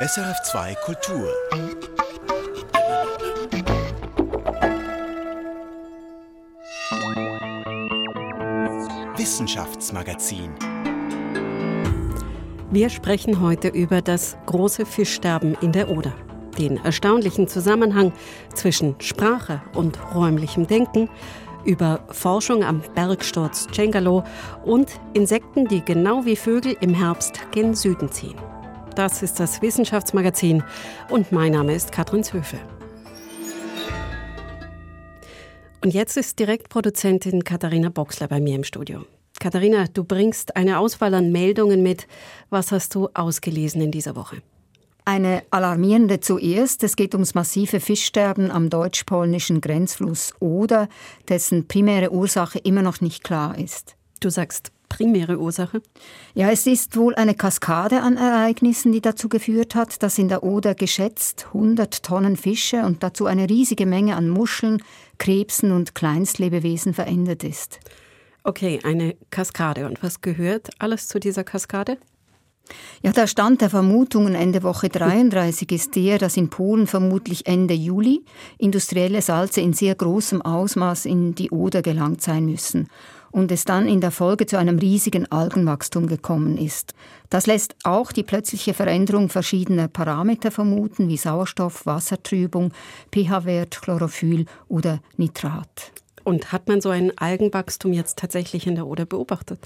SRF2 Kultur. Wissenschaftsmagazin. Wir sprechen heute über das große Fischsterben in der Oder, den erstaunlichen Zusammenhang zwischen Sprache und räumlichem Denken, über Forschung am Bergsturz Cengalo und Insekten, die genau wie Vögel im Herbst gen Süden ziehen. Das ist das Wissenschaftsmagazin und mein Name ist Katrin Zöfe. Und jetzt ist Direktproduzentin Katharina Boxler bei mir im Studio. Katharina, du bringst eine Auswahl an Meldungen mit. Was hast du ausgelesen in dieser Woche? Eine alarmierende zuerst. Es geht ums massive Fischsterben am deutsch-polnischen Grenzfluss Oder, dessen primäre Ursache immer noch nicht klar ist. Du sagst primäre Ursache? Ja, es ist wohl eine Kaskade an Ereignissen, die dazu geführt hat, dass in der Oder geschätzt 100 Tonnen Fische und dazu eine riesige Menge an Muscheln, Krebsen und Kleinstlebewesen verendet ist. Okay, eine Kaskade. Und was gehört alles zu dieser Kaskade? Ja, der Stand der Vermutungen Ende Woche 33 ist der, dass in Polen vermutlich Ende Juli industrielle Salze in sehr großem Ausmaß in die Oder gelangt sein müssen und es dann in der Folge zu einem riesigen Algenwachstum gekommen ist. Das lässt auch die plötzliche Veränderung verschiedener Parameter vermuten, wie Sauerstoff, Wassertrübung, pH-Wert, Chlorophyll oder Nitrat. Und hat man so ein Algenwachstum jetzt tatsächlich in der Oder beobachtet?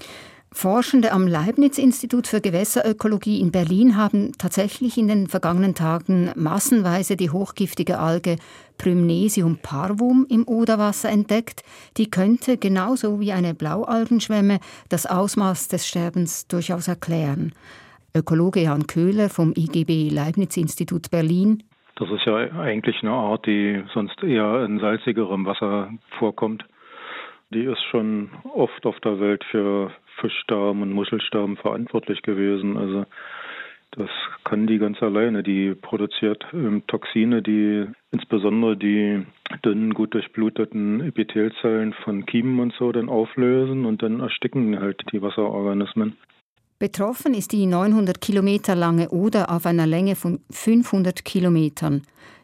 Forschende am Leibniz-Institut für Gewässerökologie in Berlin haben tatsächlich in den vergangenen Tagen massenweise die hochgiftige Alge Prymnesium parvum im Oderwasser entdeckt. Die könnte genauso wie eine Blaualgenschwemme das Ausmaß des Sterbens durchaus erklären. Ökologe Jan Köhler vom IGB Leibniz-Institut Berlin. Das ist ja eigentlich eine Art, die sonst eher in salzigerem Wasser vorkommt. Die ist schon oft auf der Welt für Fischsterben und Muschelsterben verantwortlich gewesen. Also das kann die ganz alleine. Die produziert ähm, Toxine, die insbesondere die dünnen, gut durchbluteten Epithelzellen von Kiemen und so dann auflösen und dann ersticken halt die Wasserorganismen. Betroffen ist die 900 Kilometer lange Oder auf einer Länge von 500 Kilometern.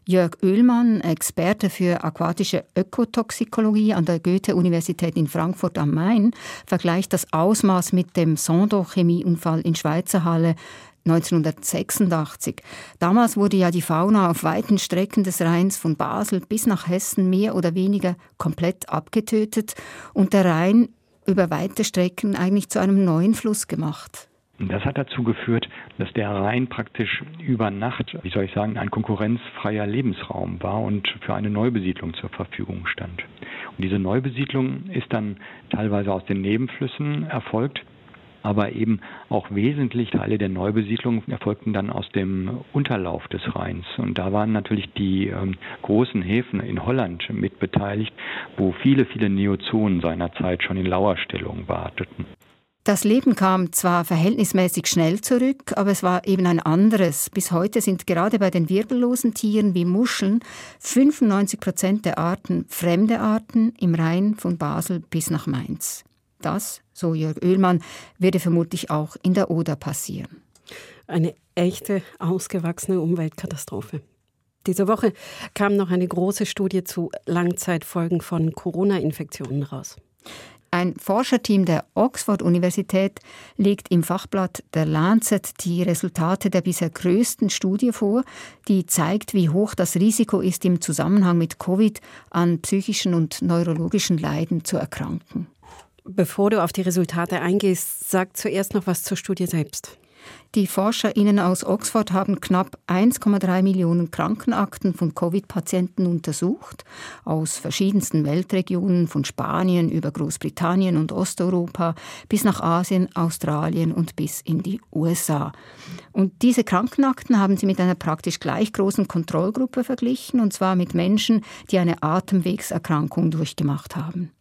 Jörg Oehlmann, Experte für aquatische Ökotoxikologie an der Goethe-Universität in Frankfurt am Main, vergleicht das Ausmaß mit dem Sondo-Chemieunfall in Schweizerhalle 1986. Damals wurde ja die Fauna auf weiten Strecken des Rheins von Basel bis nach Hessen mehr oder weniger komplett abgetötet und der Rhein über weite Strecken eigentlich zu einem neuen Fluss gemacht. Das hat dazu geführt, dass der Rhein praktisch über Nacht, wie soll ich sagen, ein konkurrenzfreier Lebensraum war und für eine Neubesiedlung zur Verfügung stand. Und diese Neubesiedlung ist dann teilweise aus den Nebenflüssen erfolgt, aber eben auch wesentlich Teile der Neubesiedlung erfolgten dann aus dem Unterlauf des Rheins. Und da waren natürlich die ähm, großen Häfen in Holland mit beteiligt, wo viele, viele Neozonen seinerzeit schon in Lauerstellung warteten. Das Leben kam zwar verhältnismäßig schnell zurück, aber es war eben ein anderes. Bis heute sind gerade bei den wirbellosen Tieren wie Muscheln 95 Prozent der Arten fremde Arten im Rhein von Basel bis nach Mainz. Das, so Jörg Oehlmann, würde vermutlich auch in der Oder passieren. Eine echte, ausgewachsene Umweltkatastrophe. Diese Woche kam noch eine große Studie zu Langzeitfolgen von Corona-Infektionen raus. Ein Forscherteam der Oxford-Universität legt im Fachblatt der Lancet die Resultate der bisher größten Studie vor, die zeigt, wie hoch das Risiko ist, im Zusammenhang mit Covid an psychischen und neurologischen Leiden zu erkranken. Bevor du auf die Resultate eingehst, sag zuerst noch was zur Studie selbst. Die ForscherInnen aus Oxford haben knapp 1,3 Millionen Krankenakten von Covid-Patienten untersucht, aus verschiedensten Weltregionen, von Spanien über Großbritannien und Osteuropa bis nach Asien, Australien und bis in die USA. Und diese Krankenakten haben sie mit einer praktisch gleich großen Kontrollgruppe verglichen, und zwar mit Menschen, die eine Atemwegserkrankung durchgemacht haben.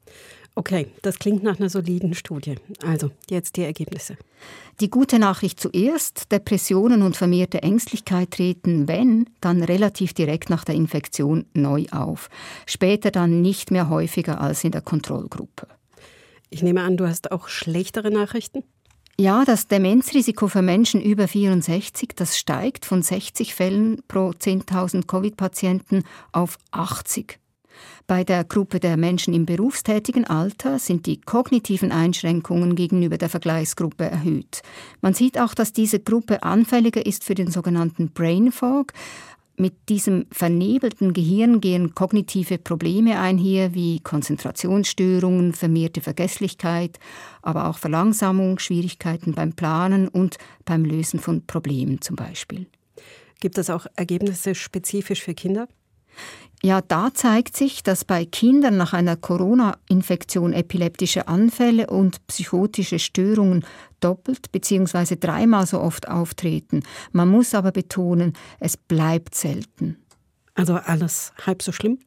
Okay, das klingt nach einer soliden Studie. Also, jetzt die Ergebnisse. Die gute Nachricht zuerst, Depressionen und vermehrte Ängstlichkeit treten, wenn, dann relativ direkt nach der Infektion neu auf. Später dann nicht mehr häufiger als in der Kontrollgruppe. Ich nehme an, du hast auch schlechtere Nachrichten? Ja, das Demenzrisiko für Menschen über 64, das steigt von 60 Fällen pro 10.000 Covid-Patienten auf 80. Bei der Gruppe der Menschen im berufstätigen Alter sind die kognitiven Einschränkungen gegenüber der Vergleichsgruppe erhöht. Man sieht auch, dass diese Gruppe anfälliger ist für den sogenannten Brain Fog, mit diesem vernebelten Gehirn gehen kognitive Probleme einher wie Konzentrationsstörungen, vermehrte Vergesslichkeit, aber auch Verlangsamung, Schwierigkeiten beim Planen und beim Lösen von Problemen zum Beispiel. Gibt es auch Ergebnisse spezifisch für Kinder? Ja, da zeigt sich, dass bei Kindern nach einer Corona-Infektion epileptische Anfälle und psychotische Störungen doppelt bzw. dreimal so oft auftreten. Man muss aber betonen, es bleibt selten. Also alles halb so schlimm?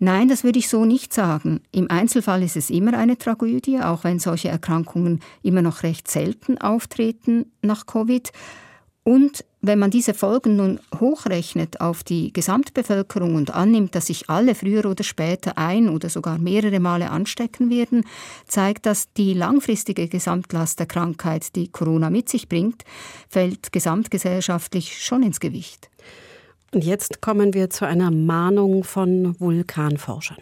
Nein, das würde ich so nicht sagen. Im Einzelfall ist es immer eine Tragödie, auch wenn solche Erkrankungen immer noch recht selten auftreten nach Covid. Und wenn man diese Folgen nun hochrechnet auf die Gesamtbevölkerung und annimmt, dass sich alle früher oder später ein oder sogar mehrere Male anstecken werden, zeigt das, die langfristige Gesamtlast der Krankheit, die Corona mit sich bringt, fällt gesamtgesellschaftlich schon ins Gewicht. Und jetzt kommen wir zu einer Mahnung von Vulkanforschern.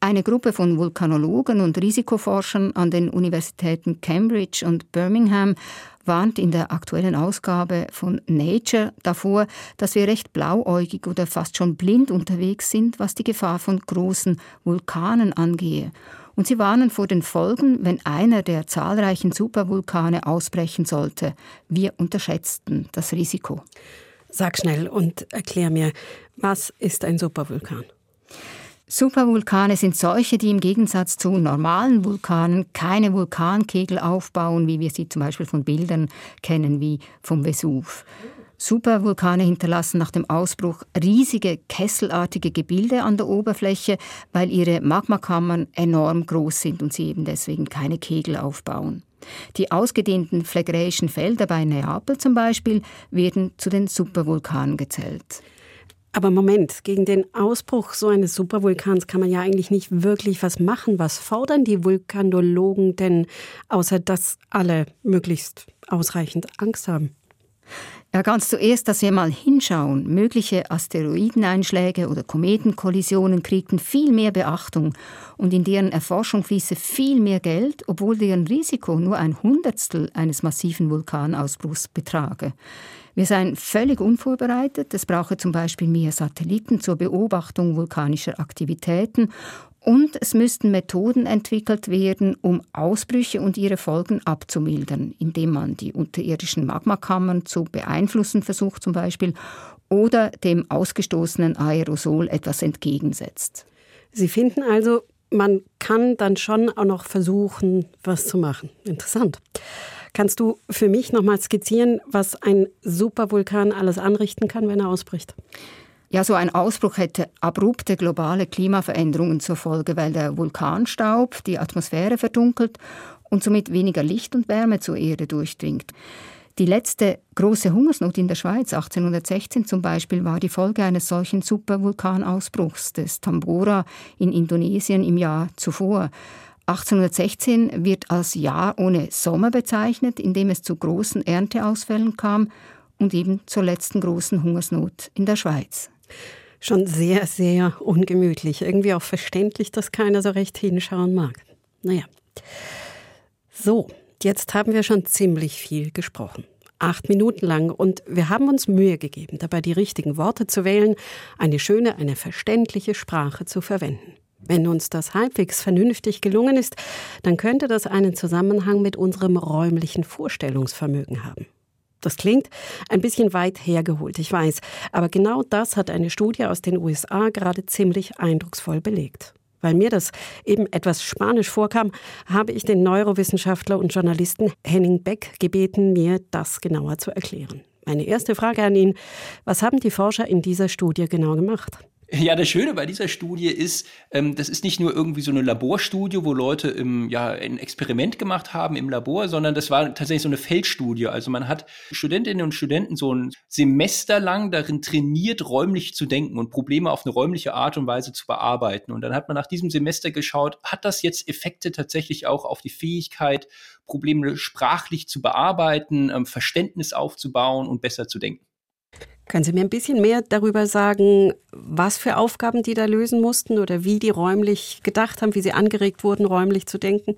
Eine Gruppe von Vulkanologen und Risikoforschern an den Universitäten Cambridge und Birmingham warnt in der aktuellen Ausgabe von Nature davor, dass wir recht blauäugig oder fast schon blind unterwegs sind, was die Gefahr von großen Vulkanen angehe. Und sie warnen vor den Folgen, wenn einer der zahlreichen Supervulkane ausbrechen sollte. Wir unterschätzten das Risiko. Sag schnell und erklär mir, was ist ein Supervulkan? Supervulkane sind solche, die im Gegensatz zu normalen Vulkanen keine Vulkankegel aufbauen, wie wir sie zum Beispiel von Bildern kennen, wie vom Vesuv. Supervulkane hinterlassen nach dem Ausbruch riesige kesselartige Gebilde an der Oberfläche, weil ihre Magmakammern enorm groß sind und sie eben deswegen keine Kegel aufbauen. Die ausgedehnten phlegräischen Felder bei Neapel zum Beispiel werden zu den Supervulkanen gezählt. Aber Moment, gegen den Ausbruch so eines Supervulkans kann man ja eigentlich nicht wirklich was machen. Was fordern die Vulkanologen denn, außer dass alle möglichst ausreichend Angst haben? Ja, ganz zuerst, dass wir mal hinschauen. Mögliche Asteroideneinschläge oder Kometenkollisionen kriegten viel mehr Beachtung und in deren Erforschung fließe viel mehr Geld, obwohl deren Risiko nur ein Hundertstel eines massiven Vulkanausbruchs betrage. Wir seien völlig unvorbereitet. Es brauche zum Beispiel mehr Satelliten zur Beobachtung vulkanischer Aktivitäten und es müssten Methoden entwickelt werden, um Ausbrüche und ihre Folgen abzumildern, indem man die unterirdischen Magmakammern zu beeinflussen versucht zum Beispiel oder dem ausgestoßenen Aerosol etwas entgegensetzt. Sie finden also, man kann dann schon auch noch versuchen, was zu machen. Interessant. Kannst du für mich nochmal skizzieren, was ein Supervulkan alles anrichten kann, wenn er ausbricht? Ja, so ein Ausbruch hätte abrupte globale Klimaveränderungen zur Folge, weil der Vulkanstaub die Atmosphäre verdunkelt und somit weniger Licht und Wärme zur Erde durchdringt. Die letzte große Hungersnot in der Schweiz 1816 zum Beispiel war die Folge eines solchen Supervulkanausbruchs des Tambora in Indonesien im Jahr zuvor. 1816 wird als Jahr ohne Sommer bezeichnet, in dem es zu großen Ernteausfällen kam und eben zur letzten großen Hungersnot in der Schweiz. Schon sehr, sehr ungemütlich. Irgendwie auch verständlich, dass keiner so recht hinschauen mag. Naja. So, jetzt haben wir schon ziemlich viel gesprochen. Acht Minuten lang und wir haben uns Mühe gegeben, dabei die richtigen Worte zu wählen, eine schöne, eine verständliche Sprache zu verwenden. Wenn uns das halbwegs vernünftig gelungen ist, dann könnte das einen Zusammenhang mit unserem räumlichen Vorstellungsvermögen haben. Das klingt ein bisschen weit hergeholt, ich weiß, aber genau das hat eine Studie aus den USA gerade ziemlich eindrucksvoll belegt. Weil mir das eben etwas spanisch vorkam, habe ich den Neurowissenschaftler und Journalisten Henning Beck gebeten, mir das genauer zu erklären. Meine erste Frage an ihn, was haben die Forscher in dieser Studie genau gemacht? Ja, das Schöne bei dieser Studie ist, ähm, das ist nicht nur irgendwie so eine Laborstudie, wo Leute im, ja, ein Experiment gemacht haben im Labor, sondern das war tatsächlich so eine Feldstudie. Also man hat Studentinnen und Studenten so ein Semester lang darin trainiert, räumlich zu denken und Probleme auf eine räumliche Art und Weise zu bearbeiten. Und dann hat man nach diesem Semester geschaut, hat das jetzt Effekte tatsächlich auch auf die Fähigkeit, Probleme sprachlich zu bearbeiten, ähm, Verständnis aufzubauen und besser zu denken. Können Sie mir ein bisschen mehr darüber sagen, was für Aufgaben die da lösen mussten oder wie die räumlich gedacht haben, wie sie angeregt wurden, räumlich zu denken?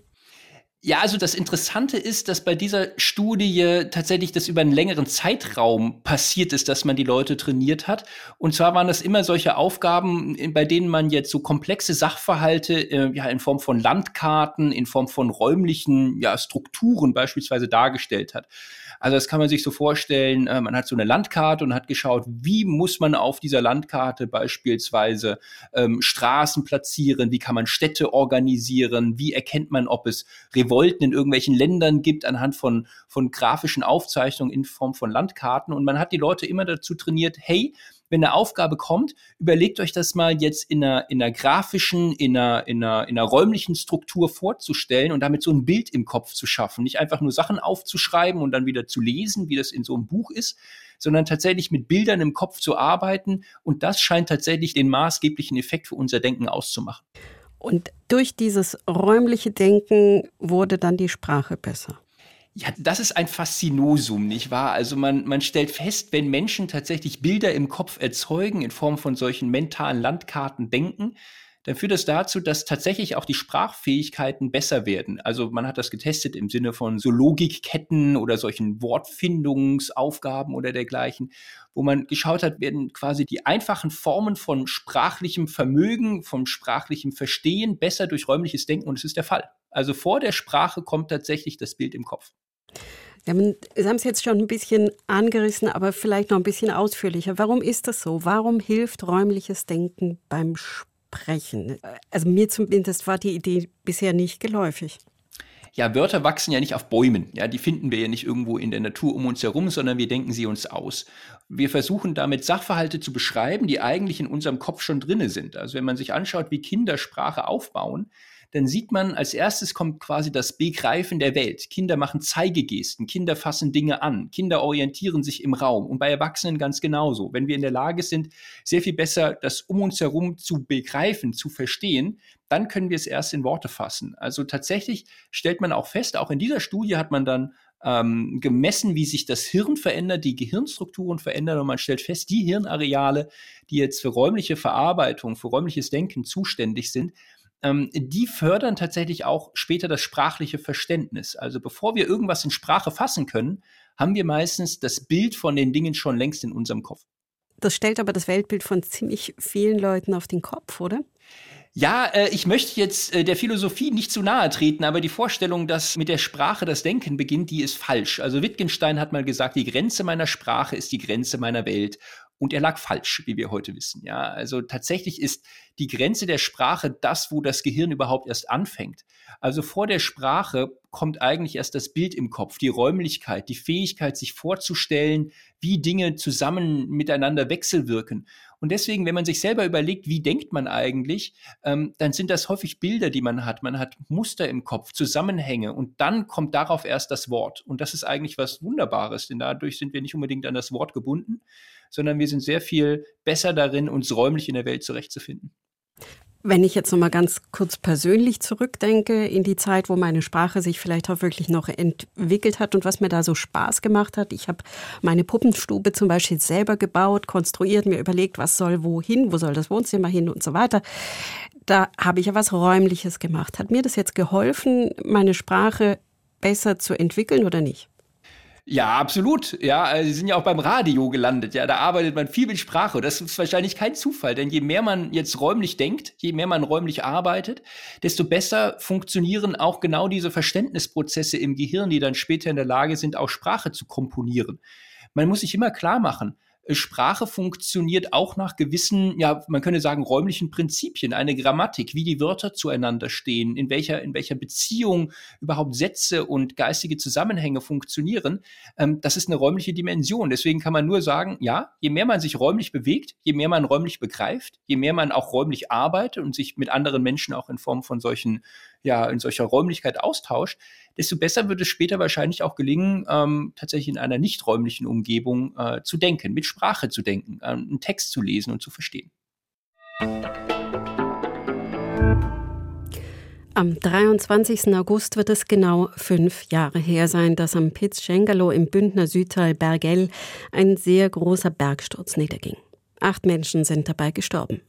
Ja, also das Interessante ist, dass bei dieser Studie tatsächlich das über einen längeren Zeitraum passiert ist, dass man die Leute trainiert hat. Und zwar waren das immer solche Aufgaben, bei denen man jetzt so komplexe Sachverhalte äh, ja in Form von Landkarten, in Form von räumlichen ja, Strukturen beispielsweise dargestellt hat. Also das kann man sich so vorstellen, äh, man hat so eine Landkarte und hat geschaut, wie muss man auf dieser Landkarte beispielsweise ähm, Straßen platzieren, wie kann man Städte organisieren, wie erkennt man, ob es Revolten in irgendwelchen Ländern gibt anhand von, von grafischen Aufzeichnungen in Form von Landkarten. Und man hat die Leute immer dazu trainiert, hey, wenn eine Aufgabe kommt, überlegt euch das mal jetzt in einer, in einer grafischen, in einer, in, einer, in einer räumlichen Struktur vorzustellen und damit so ein Bild im Kopf zu schaffen. Nicht einfach nur Sachen aufzuschreiben und dann wieder zu lesen, wie das in so einem Buch ist, sondern tatsächlich mit Bildern im Kopf zu arbeiten. Und das scheint tatsächlich den maßgeblichen Effekt für unser Denken auszumachen. Und durch dieses räumliche Denken wurde dann die Sprache besser. Ja, das ist ein Faszinosum, nicht wahr? Also man, man stellt fest, wenn Menschen tatsächlich Bilder im Kopf erzeugen, in Form von solchen mentalen Landkarten denken, dann führt das dazu, dass tatsächlich auch die Sprachfähigkeiten besser werden. Also man hat das getestet im Sinne von so Logikketten oder solchen Wortfindungsaufgaben oder dergleichen, wo man geschaut hat, werden quasi die einfachen Formen von sprachlichem Vermögen, vom sprachlichem Verstehen besser durch räumliches Denken und es ist der Fall. Also vor der Sprache kommt tatsächlich das Bild im Kopf. Ja, Sie haben es jetzt schon ein bisschen angerissen, aber vielleicht noch ein bisschen ausführlicher. Warum ist das so? Warum hilft räumliches Denken beim Sprechen? Also mir zumindest war die Idee bisher nicht geläufig. Ja, Wörter wachsen ja nicht auf Bäumen. Ja, die finden wir ja nicht irgendwo in der Natur um uns herum, sondern wir denken sie uns aus. Wir versuchen damit Sachverhalte zu beschreiben, die eigentlich in unserem Kopf schon drinne sind. Also wenn man sich anschaut, wie Kinder Sprache aufbauen, dann sieht man, als erstes kommt quasi das Begreifen der Welt. Kinder machen Zeigegesten, Kinder fassen Dinge an, Kinder orientieren sich im Raum und bei Erwachsenen ganz genauso. Wenn wir in der Lage sind, sehr viel besser das um uns herum zu begreifen, zu verstehen, dann können wir es erst in Worte fassen. Also tatsächlich stellt man auch fest, auch in dieser Studie hat man dann ähm, gemessen, wie sich das Hirn verändert, die Gehirnstrukturen verändern und man stellt fest, die Hirnareale, die jetzt für räumliche Verarbeitung, für räumliches Denken zuständig sind, ähm, die fördern tatsächlich auch später das sprachliche Verständnis. Also bevor wir irgendwas in Sprache fassen können, haben wir meistens das Bild von den Dingen schon längst in unserem Kopf. Das stellt aber das Weltbild von ziemlich vielen Leuten auf den Kopf, oder? Ja, äh, ich möchte jetzt äh, der Philosophie nicht zu nahe treten, aber die Vorstellung, dass mit der Sprache das Denken beginnt, die ist falsch. Also Wittgenstein hat mal gesagt, die Grenze meiner Sprache ist die Grenze meiner Welt. Und er lag falsch, wie wir heute wissen. Ja, also tatsächlich ist die Grenze der Sprache das, wo das Gehirn überhaupt erst anfängt. Also vor der Sprache kommt eigentlich erst das Bild im Kopf, die Räumlichkeit, die Fähigkeit, sich vorzustellen, wie Dinge zusammen miteinander wechselwirken. Und deswegen, wenn man sich selber überlegt, wie denkt man eigentlich, ähm, dann sind das häufig Bilder, die man hat. Man hat Muster im Kopf, Zusammenhänge und dann kommt darauf erst das Wort. Und das ist eigentlich was Wunderbares, denn dadurch sind wir nicht unbedingt an das Wort gebunden, sondern wir sind sehr viel besser darin, uns räumlich in der Welt zurechtzufinden. Wenn ich jetzt noch mal ganz kurz persönlich zurückdenke in die Zeit, wo meine Sprache sich vielleicht auch wirklich noch entwickelt hat und was mir da so Spaß gemacht hat. Ich habe meine Puppenstube zum Beispiel selber gebaut, konstruiert, mir überlegt, was soll wohin, wo soll das Wohnzimmer hin und so weiter. Da habe ich ja was Räumliches gemacht. Hat mir das jetzt geholfen, meine Sprache besser zu entwickeln oder nicht? Ja, absolut. Ja, äh, Sie sind ja auch beim Radio gelandet. Ja, da arbeitet man viel mit Sprache. Das ist wahrscheinlich kein Zufall, denn je mehr man jetzt räumlich denkt, je mehr man räumlich arbeitet, desto besser funktionieren auch genau diese Verständnisprozesse im Gehirn, die dann später in der Lage sind, auch Sprache zu komponieren. Man muss sich immer klar machen, Sprache funktioniert auch nach gewissen, ja, man könnte sagen, räumlichen Prinzipien, eine Grammatik, wie die Wörter zueinander stehen, in welcher, in welcher Beziehung überhaupt Sätze und geistige Zusammenhänge funktionieren. Ähm, das ist eine räumliche Dimension. Deswegen kann man nur sagen, ja, je mehr man sich räumlich bewegt, je mehr man räumlich begreift, je mehr man auch räumlich arbeitet und sich mit anderen Menschen auch in Form von solchen, ja, in solcher Räumlichkeit austauscht, desto besser wird es später wahrscheinlich auch gelingen, ähm, tatsächlich in einer nicht räumlichen Umgebung äh, zu denken, mit Sprache zu denken, äh, einen Text zu lesen und zu verstehen. Am 23. August wird es genau fünf Jahre her sein, dass am Piz Cengalo im Bündner Südteil Bergell ein sehr großer Bergsturz niederging. Acht Menschen sind dabei gestorben.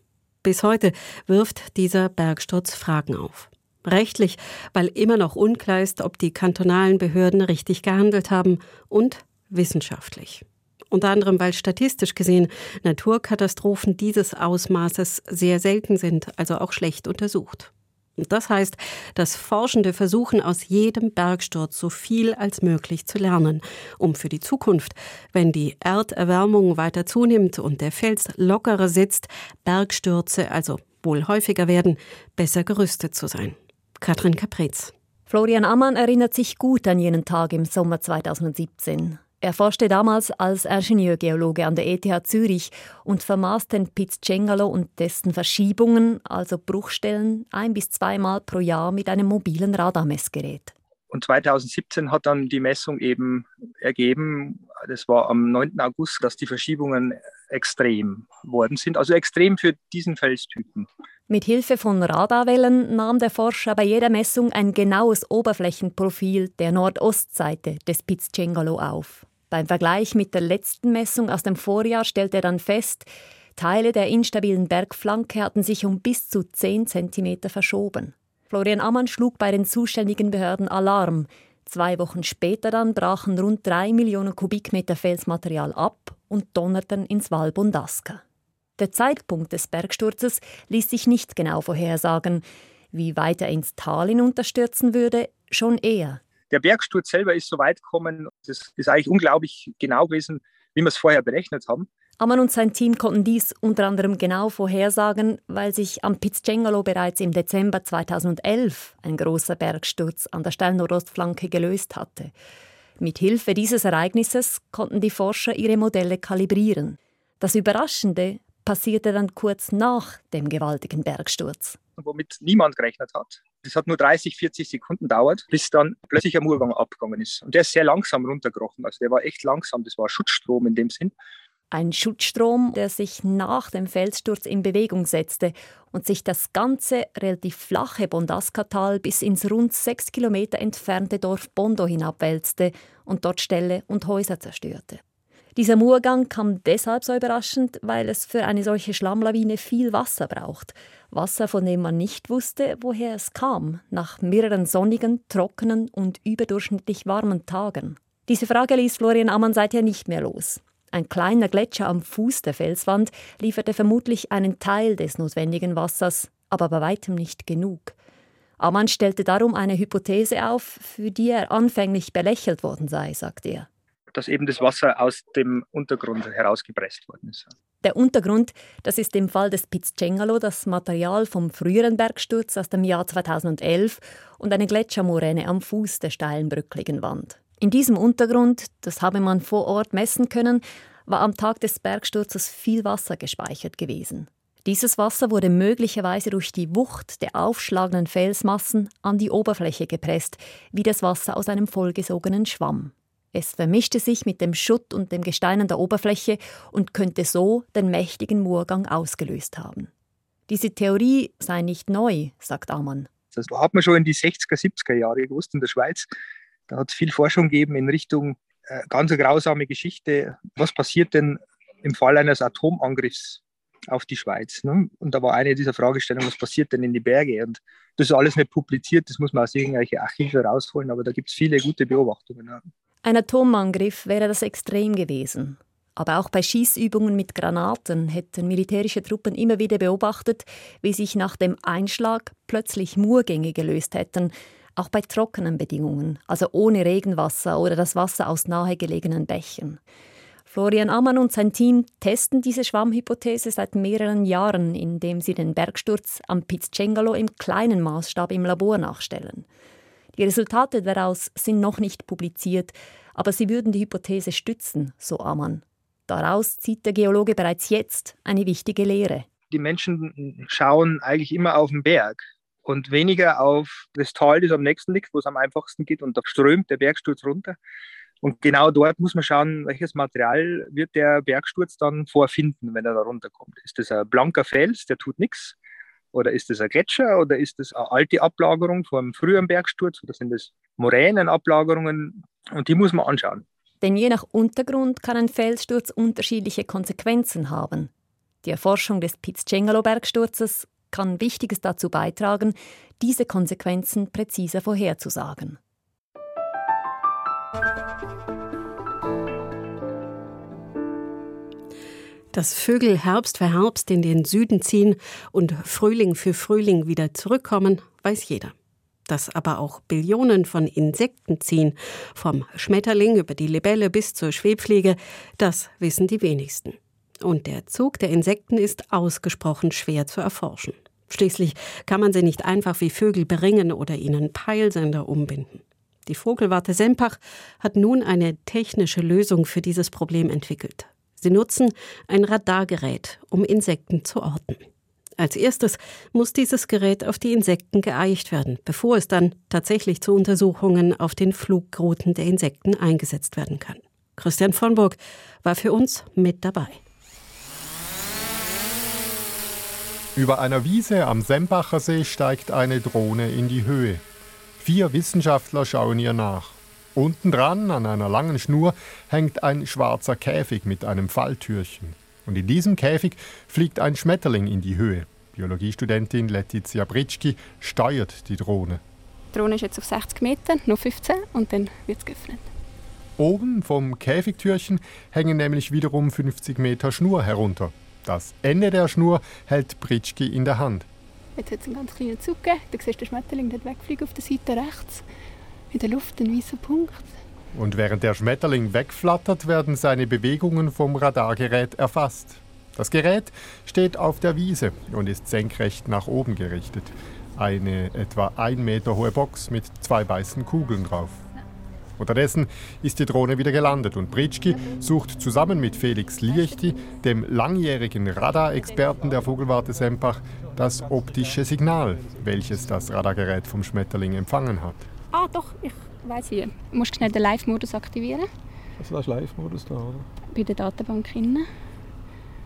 Bis heute wirft dieser Bergsturz Fragen auf. Rechtlich, weil immer noch unklar ist, ob die kantonalen Behörden richtig gehandelt haben und wissenschaftlich. Unter anderem, weil statistisch gesehen Naturkatastrophen dieses Ausmaßes sehr selten sind, also auch schlecht untersucht. Und das heißt, dass Forschende versuchen, aus jedem Bergsturz so viel als möglich zu lernen, um für die Zukunft, wenn die Erderwärmung weiter zunimmt und der Fels lockerer sitzt, Bergstürze also wohl häufiger werden, besser gerüstet zu sein. Katrin Kapretz. Florian Ammann erinnert sich gut an jenen Tag im Sommer 2017. Er forschte damals als Ingenieurgeologe an der ETH Zürich und vermaß den Piz Cengalo und dessen Verschiebungen, also Bruchstellen, ein bis zweimal pro Jahr mit einem mobilen Radarmessgerät. Und 2017 hat dann die Messung eben ergeben, das war am 9. August, dass die Verschiebungen extrem worden sind, also extrem für diesen Felstypen. Mit Hilfe von Radarwellen nahm der Forscher bei jeder Messung ein genaues Oberflächenprofil der Nordostseite des Piz Cengalo auf. Beim Vergleich mit der letzten Messung aus dem Vorjahr stellte er dann fest, Teile der instabilen Bergflanke hatten sich um bis zu 10 cm verschoben. Florian Ammann schlug bei den zuständigen Behörden Alarm. Zwei Wochen später dann brachen rund drei Millionen Kubikmeter Felsmaterial ab und donnerten ins Val Bondasca. Der Zeitpunkt des Bergsturzes ließ sich nicht genau vorhersagen. Wie weit er ins Tal hinunterstürzen würde, schon eher der Bergsturz selber ist so weit gekommen, das ist eigentlich unglaublich genau gewesen, wie wir es vorher berechnet haben. Ammann und sein Team konnten dies unter anderem genau vorhersagen, weil sich am Pizzcengalo bereits im Dezember 2011 ein großer Bergsturz an der Steilnordostflanke gelöst hatte. Mit Hilfe dieses Ereignisses konnten die Forscher ihre Modelle kalibrieren. Das Überraschende passierte dann kurz nach dem gewaltigen Bergsturz. Womit niemand gerechnet hat. Das hat nur 30, 40 Sekunden dauert, bis dann plötzlich ein Murgang abgegangen ist. Und der ist sehr langsam runtergerochen. Also der war echt langsam. Das war Schutzstrom in dem Sinn. Ein Schutzstrom, der sich nach dem Felssturz in Bewegung setzte und sich das ganze relativ flache Bondaska-Tal bis ins rund sechs Kilometer entfernte Dorf Bondo hinabwälzte und dort Ställe und Häuser zerstörte. Dieser Murgang kam deshalb so überraschend, weil es für eine solche Schlammlawine viel Wasser braucht. Wasser, von dem man nicht wusste, woher es kam, nach mehreren sonnigen, trockenen und überdurchschnittlich warmen Tagen. Diese Frage ließ Florian Ammann seither nicht mehr los. Ein kleiner Gletscher am Fuß der Felswand lieferte vermutlich einen Teil des notwendigen Wassers, aber bei weitem nicht genug. Ammann stellte darum eine Hypothese auf, für die er anfänglich belächelt worden sei, sagt er dass eben das Wasser aus dem Untergrund herausgepresst worden ist. Der Untergrund, das ist im Fall des Pizzcengalo das Material vom früheren Bergsturz aus dem Jahr 2011 und eine Gletschermoräne am Fuß der steilen brückligen Wand. In diesem Untergrund, das habe man vor Ort messen können, war am Tag des Bergsturzes viel Wasser gespeichert gewesen. Dieses Wasser wurde möglicherweise durch die Wucht der aufschlagenden Felsmassen an die Oberfläche gepresst, wie das Wasser aus einem vollgesogenen Schwamm. Es vermischte sich mit dem Schutt und dem Gestein an der Oberfläche und könnte so den mächtigen Murgang ausgelöst haben. Diese Theorie sei nicht neu, sagt Amann. Das hat man schon in die 60er, 70er Jahre gewusst in der Schweiz. Da hat es viel Forschung gegeben in Richtung äh, ganz grausame Geschichte. Was passiert denn im Fall eines Atomangriffs auf die Schweiz? Ne? Und da war eine dieser Fragestellungen, was passiert denn in die Berge? Und das ist alles nicht publiziert, das muss man aus irgendwelchen Archive rausholen, aber da gibt es viele gute Beobachtungen. Ja. Ein Atomangriff wäre das extrem gewesen. Aber auch bei Schießübungen mit Granaten hätten militärische Truppen immer wieder beobachtet, wie sich nach dem Einschlag plötzlich Murgänge gelöst hätten, auch bei trockenen Bedingungen, also ohne Regenwasser oder das Wasser aus nahegelegenen Bächen. Florian Ammann und sein Team testen diese Schwammhypothese seit mehreren Jahren, indem sie den Bergsturz am Piz Cengalo im kleinen Maßstab im Labor nachstellen. Die Resultate daraus sind noch nicht publiziert, aber sie würden die Hypothese stützen, so Ammann. Daraus zieht der Geologe bereits jetzt eine wichtige Lehre. Die Menschen schauen eigentlich immer auf den Berg und weniger auf das Tal, das am nächsten liegt, wo es am einfachsten geht und da strömt der Bergsturz runter. Und genau dort muss man schauen, welches Material wird der Bergsturz dann vorfinden, wenn er da runterkommt. Ist das ein blanker Fels, der tut nichts? Oder ist das ein Gletscher? Oder ist das eine alte Ablagerung vom früheren Bergsturz? Oder sind das Moränenablagerungen? Und die muss man anschauen. Denn je nach Untergrund kann ein Felssturz unterschiedliche Konsequenzen haben. Die Erforschung des Pizzcengalo-Bergsturzes kann Wichtiges dazu beitragen, diese Konsequenzen präziser vorherzusagen. Dass Vögel Herbst für Herbst in den Süden ziehen und Frühling für Frühling wieder zurückkommen, weiß jeder. Dass aber auch Billionen von Insekten ziehen, vom Schmetterling über die Libelle bis zur Schwebfliege, das wissen die wenigsten. Und der Zug der Insekten ist ausgesprochen schwer zu erforschen. Schließlich kann man sie nicht einfach wie Vögel beringen oder ihnen Peilsender umbinden. Die Vogelwarte Sempach hat nun eine technische Lösung für dieses Problem entwickelt. Sie nutzen ein Radargerät, um Insekten zu orten. Als erstes muss dieses Gerät auf die Insekten geeicht werden, bevor es dann tatsächlich zu Untersuchungen auf den Flugrouten der Insekten eingesetzt werden kann. Christian von Burg war für uns mit dabei. Über einer Wiese am Sembacher See steigt eine Drohne in die Höhe. Vier Wissenschaftler schauen ihr nach. Unten dran, an einer langen Schnur, hängt ein schwarzer Käfig mit einem Falltürchen. Und in diesem Käfig fliegt ein Schmetterling in die Höhe. Biologiestudentin Letizia Britschki steuert die Drohne. Die Drohne ist jetzt auf 60 Meter, noch 15 und dann wird es geöffnet. Oben vom Käfigtürchen hängen nämlich wiederum 50 Meter Schnur herunter. Das Ende der Schnur hält Britschki in der Hand. Jetzt hat es einen ganz kleinen Zug gegeben. Da siehst du den Schmetterling dort wegfliegen auf der Seite rechts in der Luft ein weißer Punkt. Und während der Schmetterling wegflattert, werden seine Bewegungen vom Radargerät erfasst. Das Gerät steht auf der Wiese und ist senkrecht nach oben gerichtet. Eine etwa ein Meter hohe Box mit zwei weißen Kugeln drauf. Unterdessen ist die Drohne wieder gelandet und Britschki sucht zusammen mit Felix Liechti, dem langjährigen Radarexperten der Vogelwarte Sempach, das optische Signal, welches das Radargerät vom Schmetterling empfangen hat. Ah, doch, ich weiß wie. Du musst schnell den Live-Modus aktivieren. Was ist Live-Modus da, oder? Bei der Datenbank innen.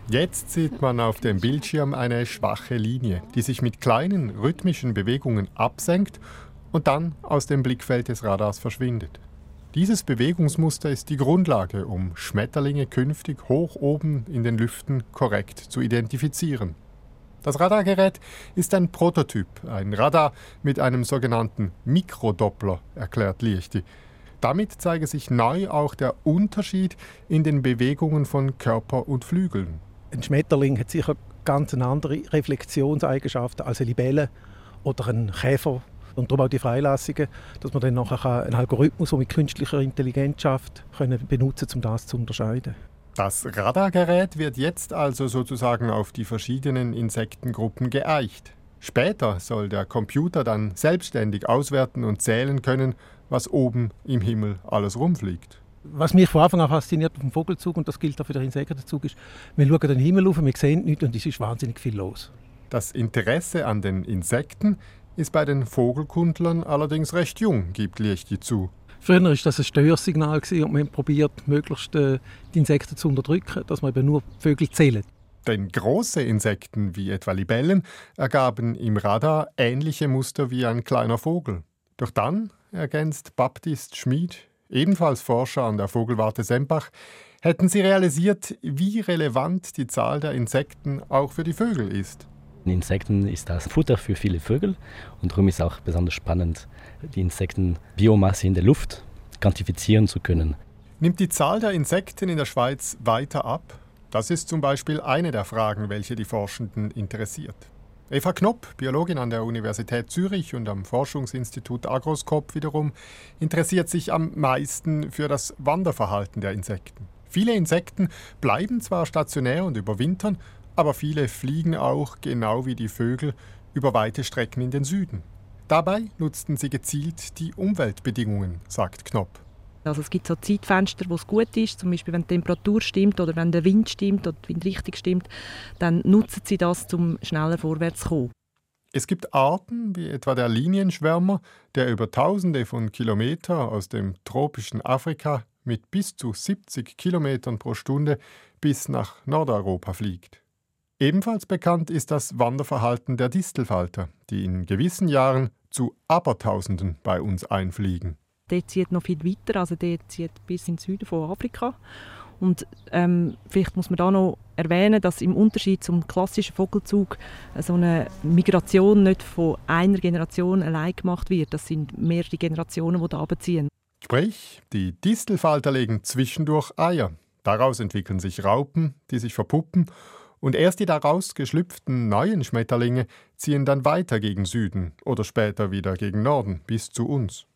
Jetzt sieht man auf dem Bildschirm eine schwache Linie, die sich mit kleinen rhythmischen Bewegungen absenkt und dann aus dem Blickfeld des Radars verschwindet. Dieses Bewegungsmuster ist die Grundlage, um Schmetterlinge künftig hoch oben in den Lüften korrekt zu identifizieren. Das Radargerät ist ein Prototyp, ein Radar mit einem sogenannten Mikrodoppler, erklärt Liechti. Damit zeige sich neu auch der Unterschied in den Bewegungen von Körper und Flügeln. Ein Schmetterling hat sicher ganz andere Reflexionseigenschaften als eine Libelle oder ein Käfer. Und darum auch die Freilassungen, dass man dann nachher einen Algorithmus, der mit künstlicher Intelligenz schafft, können benutzen um das zu unterscheiden. Das Radargerät wird jetzt also sozusagen auf die verschiedenen Insektengruppen geeicht. Später soll der Computer dann selbstständig auswerten und zählen können, was oben im Himmel alles rumfliegt. Was mich von Anfang an fasziniert vom Vogelzug, und das gilt auch für den Insektenzug, ist, wir schauen den Himmel auf, wir sehen nichts und es ist wahnsinnig viel los. Das Interesse an den Insekten ist bei den Vogelkundlern allerdings recht jung, gibt Liechti zu. Früher war das ein Störsignal und man probiert möglichst äh, die Insekten zu unterdrücken, dass man eben nur Vögel zählt. Denn große Insekten wie etwa Libellen ergaben im Radar ähnliche Muster wie ein kleiner Vogel. Doch dann, ergänzt Baptist Schmid, ebenfalls Forscher an der Vogelwarte Sempach, hätten sie realisiert, wie relevant die Zahl der Insekten auch für die Vögel ist. Insekten ist das Futter für viele Vögel und darum ist auch besonders spannend, die Insektenbiomasse in der Luft quantifizieren zu können. Nimmt die Zahl der Insekten in der Schweiz weiter ab? Das ist zum Beispiel eine der Fragen, welche die Forschenden interessiert. Eva Knopp, Biologin an der Universität Zürich und am Forschungsinstitut Agroskop wiederum, interessiert sich am meisten für das Wanderverhalten der Insekten. Viele Insekten bleiben zwar stationär und überwintern, aber viele fliegen auch, genau wie die Vögel, über weite Strecken in den Süden. Dabei nutzten sie gezielt die Umweltbedingungen, sagt Knopp. Also es gibt so Zeitfenster, wo es gut ist, zum Beispiel wenn die Temperatur stimmt oder wenn der Wind stimmt oder die Windrichtung stimmt, dann nutzen sie das, um schneller vorwärts zu kommen. Es gibt Arten wie etwa der Linienschwärmer, der über Tausende von Kilometern aus dem tropischen Afrika mit bis zu 70 Kilometern pro Stunde bis nach Nordeuropa fliegt. Ebenfalls bekannt ist das Wanderverhalten der Distelfalter, die in gewissen Jahren zu Abertausenden bei uns einfliegen. Der zieht noch viel weiter, also der zieht bis in den Süden von Afrika. Und ähm, vielleicht muss man da noch erwähnen, dass im Unterschied zum klassischen Vogelzug so eine Migration nicht von einer Generation allein gemacht wird. Das sind mehrere Generationen, die da abziehen. Sprich, die Distelfalter legen zwischendurch Eier. Daraus entwickeln sich Raupen, die sich verpuppen und erst die daraus geschlüpften neuen Schmetterlinge ziehen dann weiter gegen Süden oder später wieder gegen Norden bis zu uns.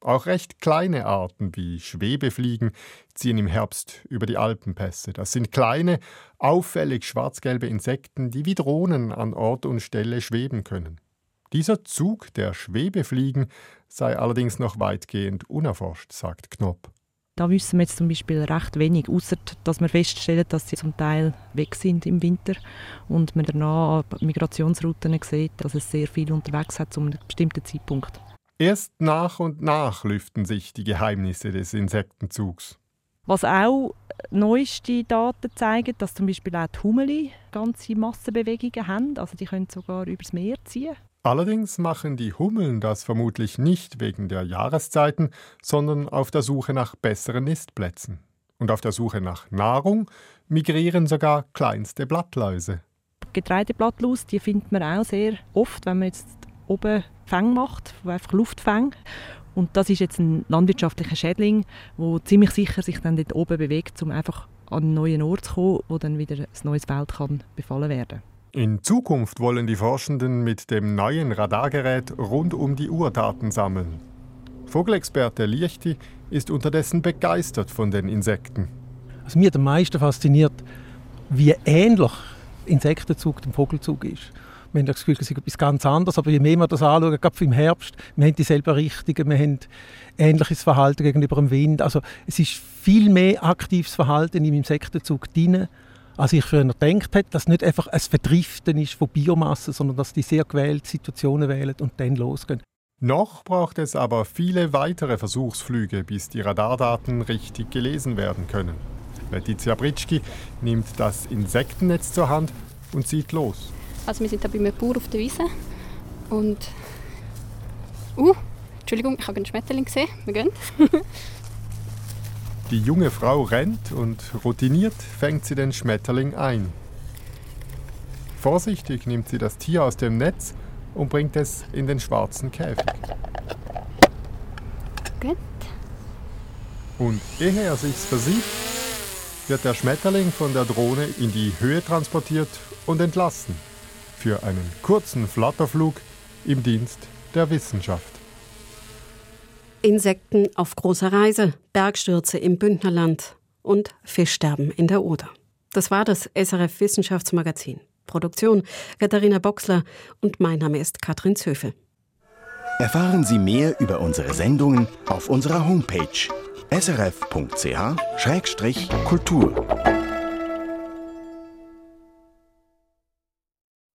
Auch recht kleine Arten wie Schwebefliegen ziehen im Herbst über die Alpenpässe. Das sind kleine, auffällig schwarzgelbe Insekten, die wie Drohnen an Ort und Stelle schweben können. Dieser Zug der Schwebefliegen sei allerdings noch weitgehend unerforscht, sagt Knopp. Da wissen wir jetzt zum Beispiel recht wenig, außer dass wir feststellen, dass sie zum Teil weg sind im Winter und man danach Migrationsrouten sieht, dass es sehr viel unterwegs hat zu einem bestimmten Zeitpunkt. Erst nach und nach lüften sich die Geheimnisse des Insektenzugs. Was auch neueste Daten zeigen, dass zum Beispiel auch die Hummeli ganze Massenbewegungen haben, also die können sogar übers Meer ziehen. Allerdings machen die Hummeln das vermutlich nicht wegen der Jahreszeiten, sondern auf der Suche nach besseren Nistplätzen. Und auf der Suche nach Nahrung migrieren sogar kleinste Blattläuse. Getreideblattlaus, die findet man auch sehr oft, wenn man jetzt oben Fang macht, einfach Luftfang. Und das ist jetzt ein landwirtschaftlicher Schädling, der ziemlich sicher sich dann dort oben bewegt, um einfach an einen neuen Ort zu kommen, wo dann wieder ein neues Feld kann befallen werden In Zukunft wollen die Forschenden mit dem neuen Radargerät rund um die Uhr Daten sammeln. Vogelexperte Liechti ist unterdessen begeistert von den Insekten. Was mich am meisten fasziniert, wie ähnlich Insektenzug dem Vogelzug ist. Wir haben das Gefühl, es ist etwas ganz anderes, aber je mehr wir das anschauen, gerade im Herbst, wir haben dieselben Richtungen, wir haben ähnliches Verhalten gegenüber dem Wind. Also es ist viel mehr aktives Verhalten im Insektenzug drin, als ich früher gedacht hätte, dass nicht einfach ein Verdriften ist von Biomasse, sondern dass die sehr gewählte Situationen wählen und dann losgehen. Noch braucht es aber viele weitere Versuchsflüge, bis die Radardaten richtig gelesen werden können. Letizia Britschki nimmt das Insektennetz zur Hand und zieht los. Also wir sind hier bei einem Bauer auf der Wiese und... Uh, Entschuldigung, ich habe einen Schmetterling gesehen. Wir gehen. Die junge Frau rennt und routiniert fängt sie den Schmetterling ein. Vorsichtig nimmt sie das Tier aus dem Netz und bringt es in den schwarzen Käfig. Gut. Und ehe er sich's versieht, wird der Schmetterling von der Drohne in die Höhe transportiert und entlassen für einen kurzen Flatterflug im Dienst der Wissenschaft. Insekten auf großer Reise, Bergstürze im Bündnerland und Fischsterben in der Oder. Das war das SRF Wissenschaftsmagazin. Produktion Katharina Boxler und mein Name ist Katrin Zöfel. Erfahren Sie mehr über unsere Sendungen auf unserer Homepage srf.ch-kultur.